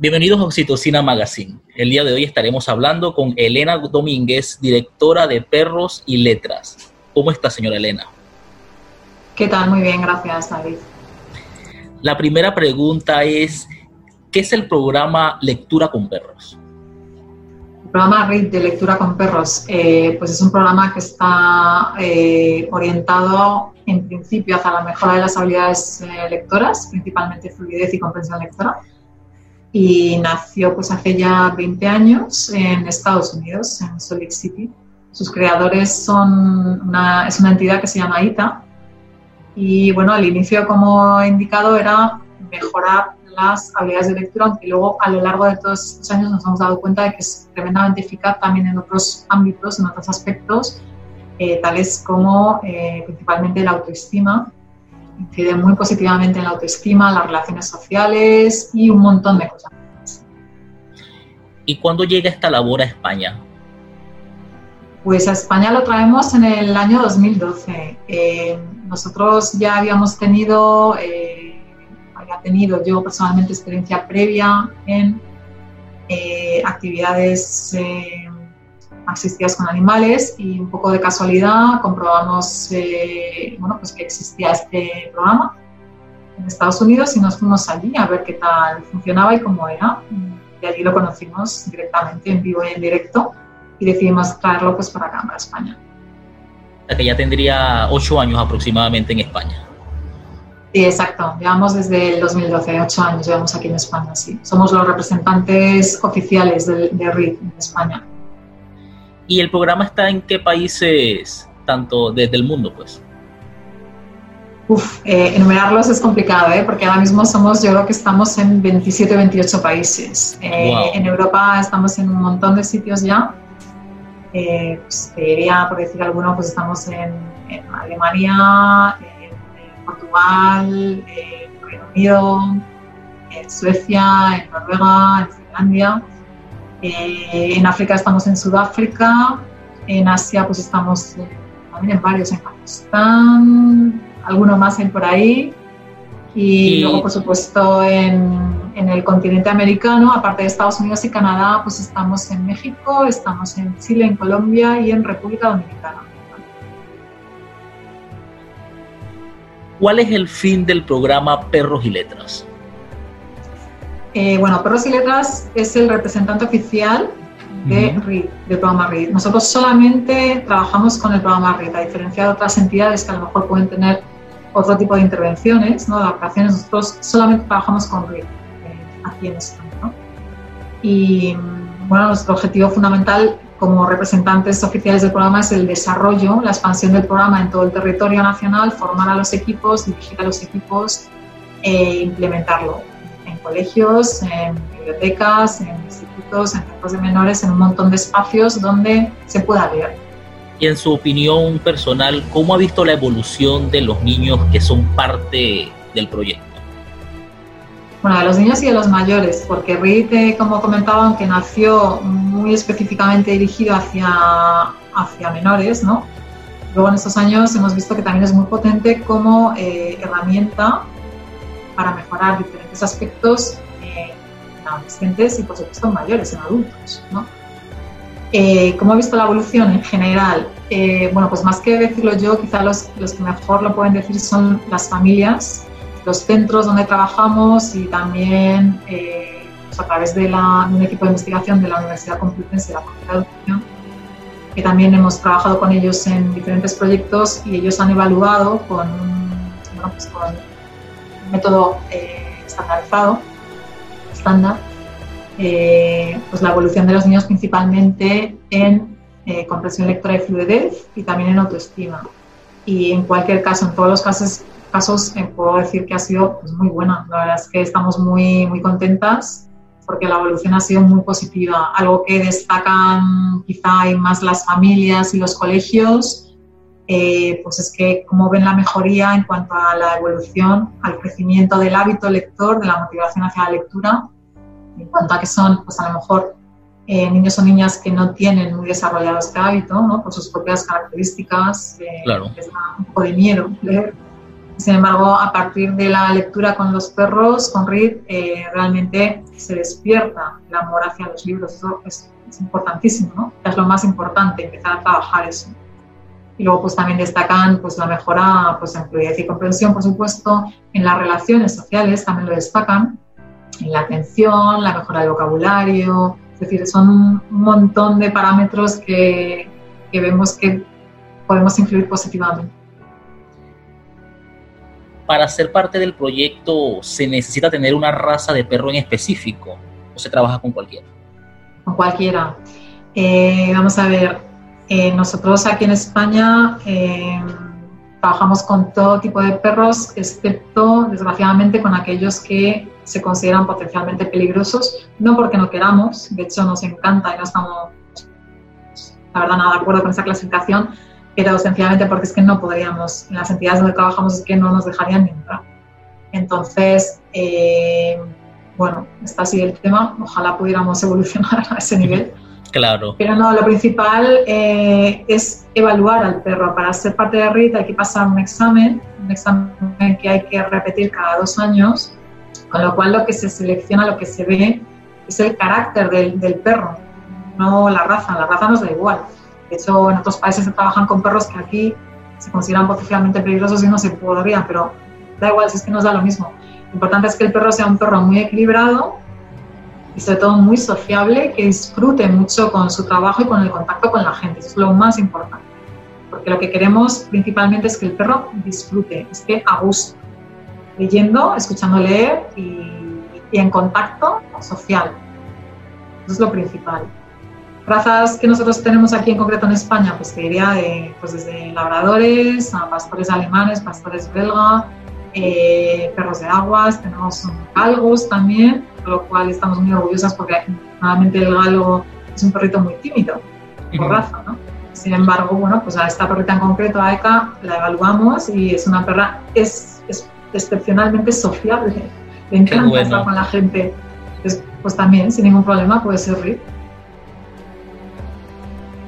Bienvenidos a Oxitocina Magazine. El día de hoy estaremos hablando con Elena Domínguez, directora de Perros y Letras. ¿Cómo está, señora Elena? ¿Qué tal? Muy bien, gracias, David. La primera pregunta es, ¿qué es el programa Lectura con Perros? El programa RIT de Lectura con Perros, eh, pues es un programa que está eh, orientado en principio hacia la mejora de las habilidades eh, lectoras, principalmente fluidez y comprensión lectora, y nació pues hace ya 20 años en Estados Unidos, en Salt Lake City. Sus creadores son una, es una entidad que se llama ITA y bueno, al inicio como he indicado era mejorar las habilidades de lectura, aunque luego a lo largo de todos estos años nos hemos dado cuenta de que es tremendamente eficaz también en otros ámbitos, en otros aspectos, eh, tales como eh, principalmente la autoestima, incide muy positivamente en la autoestima, las relaciones sociales y un montón de cosas. ¿Y cuándo llega esta labor a España? Pues a España lo traemos en el año 2012. Eh, nosotros ya habíamos tenido, eh, había tenido yo personalmente experiencia previa en eh, actividades asistidas con animales y un poco de casualidad comprobamos eh, bueno, pues que existía este programa en Estados Unidos y nos fuimos allí a ver qué tal funcionaba y cómo era. Y allí lo conocimos directamente en vivo y en directo y decidimos traerlo pues para acá, para España. Que ya tendría ocho años aproximadamente en España. Sí, exacto. Llevamos desde el 2012, ocho años llevamos aquí en España, sí. Somos los representantes oficiales de, de RIT en España. ¿Y el programa está en qué países, tanto desde el mundo, pues? Uf, eh, enumerarlos es complicado, ¿eh? porque ahora mismo somos, yo creo que estamos en 27, 28 países. Eh, En Europa estamos en un montón de sitios ya. Eh, pues, diría, por decir alguno, pues estamos en, en Alemania, en, Portugal, en Reino Unido, en Suecia, en Noruega, en Finlandia. Eh, en África estamos en Sudáfrica, en Asia pues estamos eh, también en varios, en Pakistán, alguno más hay por ahí. Y, luego, por supuesto, en, en, el continente americano, aparte de Estados Unidos y Canadá, pues estamos en México, estamos en Chile, en Colombia y en República Dominicana. ¿Cuál es el fin del programa Perros y Letras? Eh, bueno, Perros y Letras es el representante oficial de RID, del programa RID. Nosotros solamente trabajamos con el programa RID, a diferencia de otras entidades que a lo mejor pueden tener otro tipo de intervenciones, ¿no? de adaptaciones. Nosotros solamente trabajamos con RID eh, aquí en España. ¿no? Y bueno, nuestro objetivo fundamental como representantes oficiales del programa es el desarrollo, la expansión del programa en todo el territorio nacional, formar a los equipos, dirigir a los equipos e implementarlo colegios, en bibliotecas, en institutos, en centros de menores, en un montón de espacios donde se pueda leer. Y en su opinión personal, ¿cómo ha visto la evolución de los niños que son parte del proyecto? Bueno, de los niños y de los mayores, porque RIT, como comentaba, aunque nació muy específicamente dirigido hacia, hacia menores, ¿no? Luego en estos años hemos visto que también es muy potente como eh, herramienta para mejorar diferentes aspectos eh, en adolescentes y por supuesto en mayores, en adultos. ¿no? Eh, ¿Cómo he visto la evolución en general? Eh, bueno, pues más que decirlo yo, quizá los, los, que mejor lo pueden decir son las familias, los centros donde trabajamos y también pues a través de, la, de, un equipo de investigación de la Universidad Complutense de la Facultad de Educación, que también hemos trabajado con ellos en diferentes proyectos y ellos han evaluado con, bueno, pues con método eh, estandarizado, estándar, eh, pues la evolución de los niños principalmente en eh, comprensión lectora y fluidez y también en autoestima. Y en cualquier caso, en todos los casos, casos puedo decir que ha sido pues, muy buena. La verdad es que estamos muy, muy contentas porque la evolución ha sido muy positiva. Algo que destacan quizá más las familias y los colegios eh, pues es que como ven la mejoría en cuanto a la evolución, al crecimiento del hábito lector, de la motivación hacia la lectura, en cuanto a que son, pues a lo mejor, eh, niños o niñas que no tienen muy desarrollado este hábito, ¿no? por sus propias características, eh, claro. les da un poco de miedo leer, Sin embargo, a partir de la lectura con los perros, con Reed, eh, realmente se despierta el amor hacia los libros. Eso es, importantísimo, ¿no? Es lo más importante, empezar a trabajar eso. Y luego pues también destacan pues la mejora pues, en fluidez y comprensión, por supuesto, en las relaciones sociales también lo destacan, en la atención, la mejora del vocabulario, es decir, son un montón de parámetros que, que vemos que podemos influir positivamente para ser parte del proyecto se necesita tener una raza de perro en específico o se trabaja con cualquiera? Con cualquiera. Eh, vamos a ver, eh, nosotros aquí en España eh, trabajamos con todo tipo de perros, excepto, desgraciadamente, con aquellos que se consideran potencialmente peligrosos, no porque no queramos, de hecho nos encanta y no estamos, la verdad, nada de acuerdo con esa clasificación, pero sencillamente porque es que no podríamos, en las entidades donde trabajamos es que no nos dejarían ni entrar. Entonces, eh, bueno, está así el tema, ojalá pudiéramos evolucionar a ese nivel. Claro. Pero no, lo principal eh, es evaluar al perro. Para ser parte de RIT hay que pasar un examen, un examen que hay que repetir cada dos años, con lo cual lo que se selecciona, lo que se ve, es el carácter del, del perro, no la raza. La raza nos da igual de hecho, en otros países se trabajan con perros que aquí se consideran potencialmente peligrosos y no se podría, pero da igual, si es que nos da lo mismo. Lo importante es que el perro sea un perro muy equilibrado y sobre todo muy sociable, que disfrute mucho con su trabajo y con el contacto con la gente. Eso es lo más importante. Porque lo que queremos principalmente es que el perro disfrute, esté a gusto, leyendo, escuchando leer y, y en contacto social. Eso es lo principal. Razas que nosotros tenemos aquí en concreto en España, pues te diría de, pues desde labradores a pastores alemanes, pastores belga, eh, perros de aguas, tenemos galgos también, por lo cual estamos muy orgullosas porque normalmente el galgo es un perrito muy tímido por raza, ¿no? Sin embargo, bueno, pues a esta perrita en concreto, a Eka, la evaluamos y es una perra es, es excepcionalmente sociable, le encanta estar con la gente. Pues, pues, también, sin ningún problema, puede ser RIP.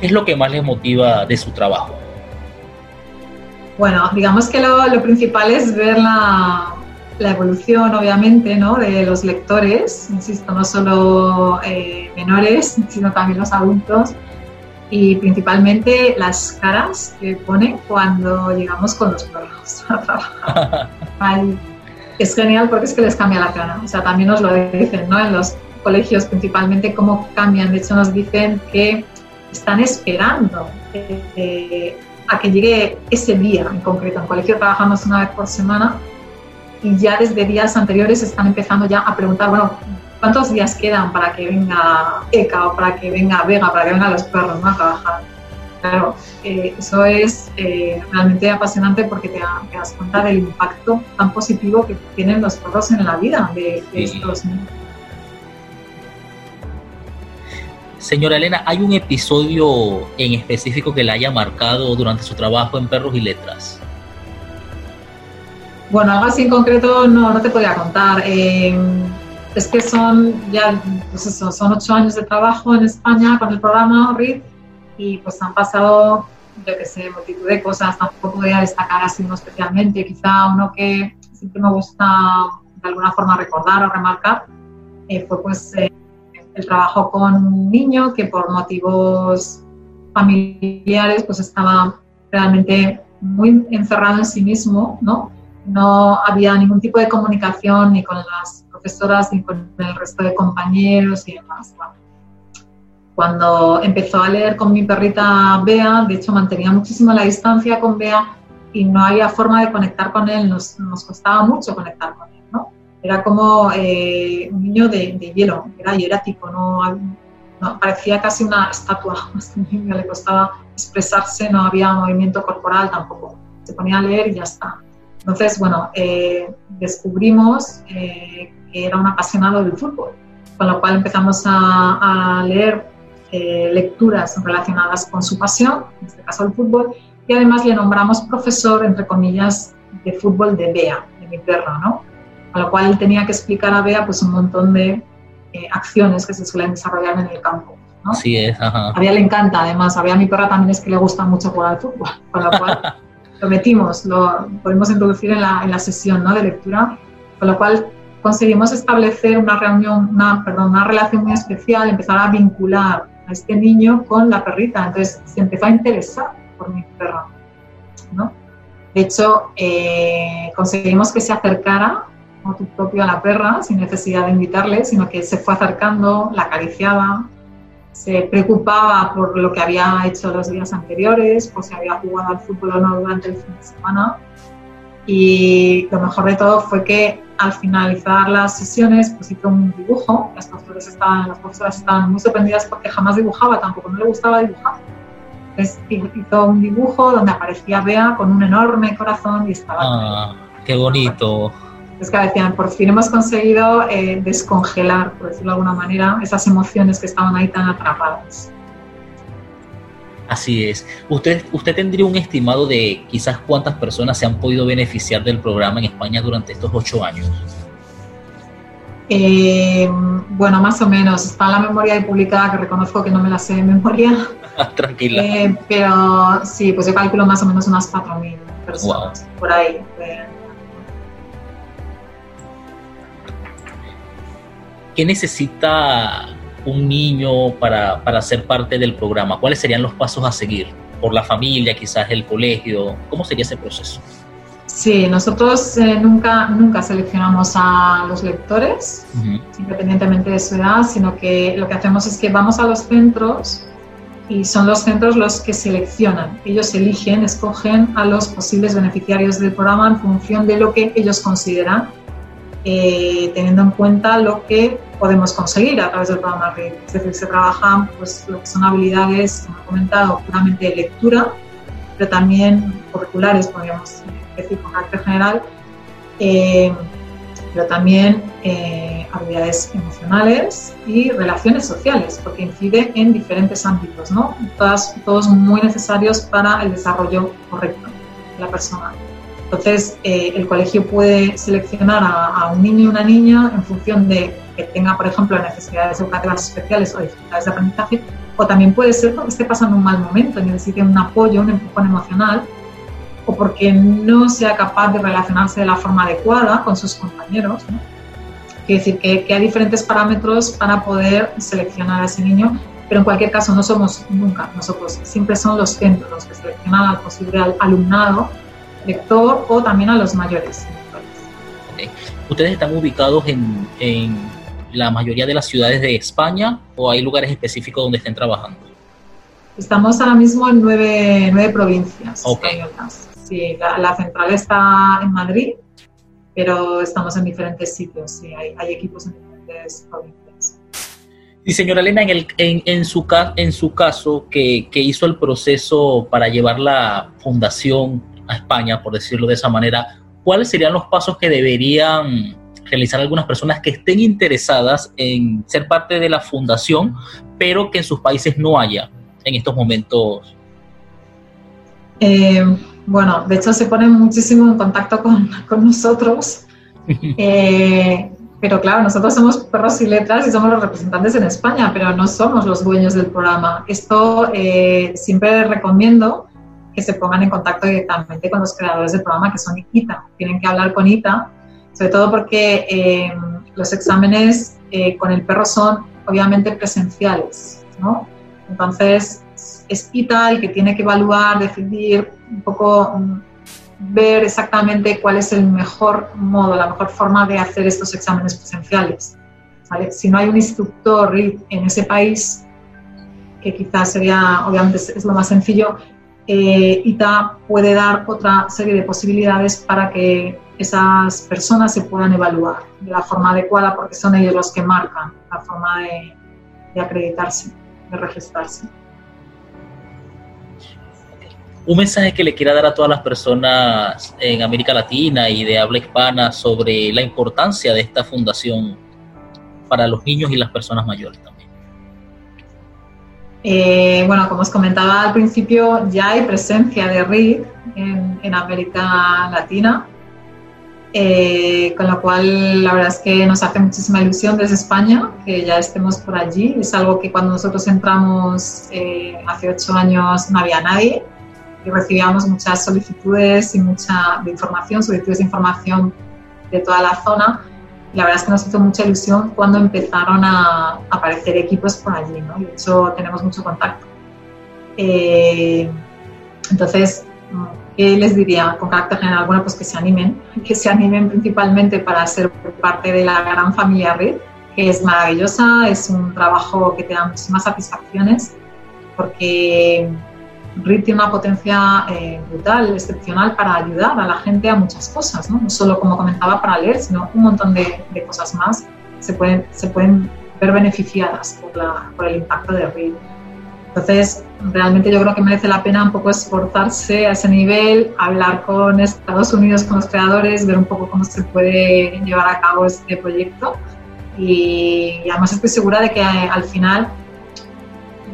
¿Qué es lo que más les motiva de su trabajo? Bueno, digamos que lo, principal es ver la, evolución, obviamente, ¿no? de los lectores, insisto, no solo eh, menores, sino también los adultos, y principalmente las caras que ponen cuando llegamos con los perros a trabajar. es genial porque es que les cambia la cara, o sea, también nos lo dicen, ¿no? En los colegios principalmente cómo cambian, de hecho nos dicen que están esperando eh, a que llegue ese día en concreto. En colegio trabajamos una vez por semana y ya desde días anteriores están empezando ya a preguntar, bueno, ¿cuántos días quedan para que venga Eka o para que venga Vega, para que vengan los perros a trabajar? Claro, eh, eso es eh, realmente apasionante porque te, das cuenta del impacto tan positivo que tienen los perros en la vida de, de estos niños. Señora Elena, ¿hay un episodio en específico que la haya marcado durante su trabajo en Perros y Letras? Bueno, algo así en concreto no, no te podía contar. Eh, es que son ya, pues eso, son ocho años de trabajo en España con el programa RID y pues han pasado, yo que sé, multitud de cosas. Tampoco podría destacar así uno especialmente. Quizá uno que siempre me gusta de alguna forma recordar o remarcar eh, fue pues eh, el trabajo con un niño que por motivos familiares pues estaba realmente muy encerrado en sí mismo, ¿no? No había ningún tipo de comunicación ni con las profesoras ni con el resto de compañeros y demás. Cuando empezó a leer con mi perrita Bea, de hecho mantenía muchísimo la distancia con Bea y no había forma de conectar con él, nos, nos costaba mucho conectar con él era como eh, un niño de, hielo, era hierático, no, no, parecía casi una estatua, niño le costaba expresarse, no había movimiento corporal tampoco, se ponía a leer y ya está. Entonces, bueno, eh, descubrimos eh, que era un apasionado del fútbol, con lo cual empezamos a, a leer lecturas relacionadas con su pasión, en este caso el fútbol, y además le nombramos profesor, entre comillas, de fútbol de Bea, de mi perro, ¿no? a lo cual tenía que explicar a Bea pues un montón de eh, acciones que se suelen desarrollar en el campo. ¿no? Sí es, A Bea le encanta, además, a Bea mi perra también es que le gusta mucho jugar al fútbol, con lo cual lo metimos, lo podemos introducir en la, en la sesión ¿no? de lectura, con lo cual conseguimos establecer una reunión, una, perdón, una relación muy especial, empezar a vincular a este niño con la perrita. Entonces se empezó a interesar por mi perro. ¿no? De hecho, eh, conseguimos que se acercara como tu propio a la perra sin necesidad de invitarle, sino que se fue acercando, la acariciaba, se preocupaba por lo que había hecho los días anteriores, por si había jugado al fútbol o no durante el fin de semana. Y lo mejor de todo fue que al finalizar las sesiones pues hizo un dibujo. Las profesoras estaban, las profesoras estaban muy sorprendidas porque jamás dibujaba, tampoco no le gustaba dibujar. Entonces hizo un dibujo donde aparecía Bea con un enorme corazón y estaba... Ah, qué bonito. Es que decían, por fin hemos conseguido eh, descongelar, por decirlo de alguna manera, esas emociones que estaban ahí tan atrapadas. Así es. ¿Usted, ¿Usted tendría un estimado de quizás cuántas personas se han podido beneficiar del programa en España durante estos ocho años? Eh, bueno, más o menos. Está en la memoria ahí publicada, que reconozco que no me la sé de memoria. Tranquila. Eh, pero sí, pues yo calculo más o menos unas 4.000 personas por ahí. ¿Qué necesita un niño para, para ser parte del programa? ¿Cuáles serían los pasos a seguir? ¿Por la familia, quizás el colegio? ¿Cómo sería ese proceso? Sí, nosotros eh, nunca, nunca seleccionamos a los lectores, independientemente de su edad, sino que lo que hacemos es que vamos a los centros y son los centros los que seleccionan. Ellos eligen, escogen a los posibles beneficiarios del programa en función de lo que ellos consideran eh, teniendo en cuenta lo que podemos conseguir a través del programa RED. Es decir, se trabajan pues, lo que son habilidades, como he comentado, puramente de lectura, pero también curriculares, podríamos decir con carácter general, eh, pero también eh, habilidades emocionales y relaciones sociales, porque incide en diferentes ámbitos, ¿no? Todos muy necesarios para el desarrollo correcto de la persona. Entonces, eh, el colegio puede seleccionar a, un niño y una niña en función de que tenga, por ejemplo, necesidades educativas especiales o dificultades de aprendizaje, o también puede ser porque esté pasando un mal momento y necesite un apoyo, un empujón emocional, o porque no sea capaz de relacionarse de la forma adecuada con sus compañeros. Quiere decir que, que hay diferentes parámetros para poder seleccionar a ese niño pero en cualquier caso no somos nunca nosotros, siempre son los centros los que seleccionan al posible alumnado lector o también a los mayores. ¿Ustedes están ubicados en, en, la mayoría de las ciudades de España o hay lugares específicos donde estén trabajando? Estamos ahora mismo en nueve, nueve provincias Sí, la, central está en Madrid, pero estamos en diferentes sitios. Sí, hay, hay equipos en diferentes provincias. Y señora Elena, en, el, en, en, su, en su caso, que, que hizo el proceso para llevar la fundación a España, por decirlo de esa manera, ¿cuáles serían los pasos que deberían realizar algunas personas que estén interesadas en ser parte de la fundación, pero que en sus países no haya en estos momentos? Eh, bueno, de hecho se ponen muchísimo en contacto con, con nosotros, eh, pero claro, nosotros somos perros y letras y somos los representantes en España, pero no somos los dueños del programa. Esto eh, siempre recomiendo que se pongan en contacto directamente con los creadores del programa, que son ITA. Tienen que hablar con ITA, sobre todo porque eh, los exámenes eh, con el perro son obviamente presenciales, ¿no? Entonces, es ITA el que tiene que evaluar, decidir, un poco mm, ver exactamente cuál es el mejor modo, la mejor forma de hacer estos exámenes presenciales. Si no hay un instructor en ese país, que quizás sería, obviamente es lo más sencillo, eh, ITA puede dar otra serie de posibilidades para que esas personas se puedan evaluar de la forma adecuada porque son ellos los que marcan la forma de, de acreditarse, de registrarse. Un mensaje que le quiera dar a todas las personas en América Latina y de habla hispana sobre la importancia de esta fundación para los niños y las personas mayores también. Eh, bueno, como os comentaba al principio, ya hay presencia de RID en, América Latina, eh, con lo cual la verdad es que nos hace muchísima ilusión desde España que ya estemos por allí. Es algo que cuando nosotros entramos eh, hace ocho años no había nadie y recibíamos muchas solicitudes y mucha información, solicitudes de información de toda la zona. La verdad es que nos hizo mucha ilusión cuando empezaron a aparecer equipos por allí, ¿no? de hecho tenemos mucho contacto. Eh, entonces, ¿qué les diría con carácter general? Bueno, pues que se animen, que se animen principalmente para ser parte de la gran familia RID, que es maravillosa, es un trabajo que te da muchísimas satisfacciones, porque RIT tiene una potencia eh, brutal, excepcional para ayudar a la gente a muchas cosas, ¿no? solo como comentaba para leer, sino un montón de, cosas más se pueden, se pueden ver beneficiadas por, la, por el impacto de RIT. Entonces, realmente yo creo que merece la pena un poco esforzarse a ese nivel, hablar con Estados Unidos, con los creadores, ver un poco cómo se puede llevar a cabo este proyecto. Y, y además estoy segura de que eh, al final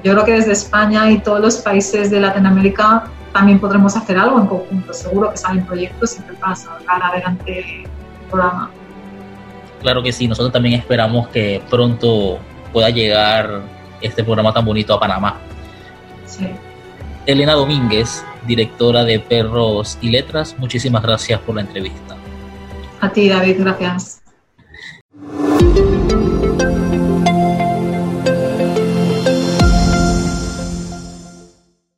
yo creo que desde España y todos los países de Latinoamérica también podremos hacer algo en conjunto. Seguro que salen proyectos siempre para sacar adelante el programa. Claro que sí, nosotros también esperamos que pronto pueda llegar este programa tan bonito a Panamá. Sí. Elena Domínguez, directora de Perros y Letras, muchísimas gracias por la entrevista. A ti, David, gracias.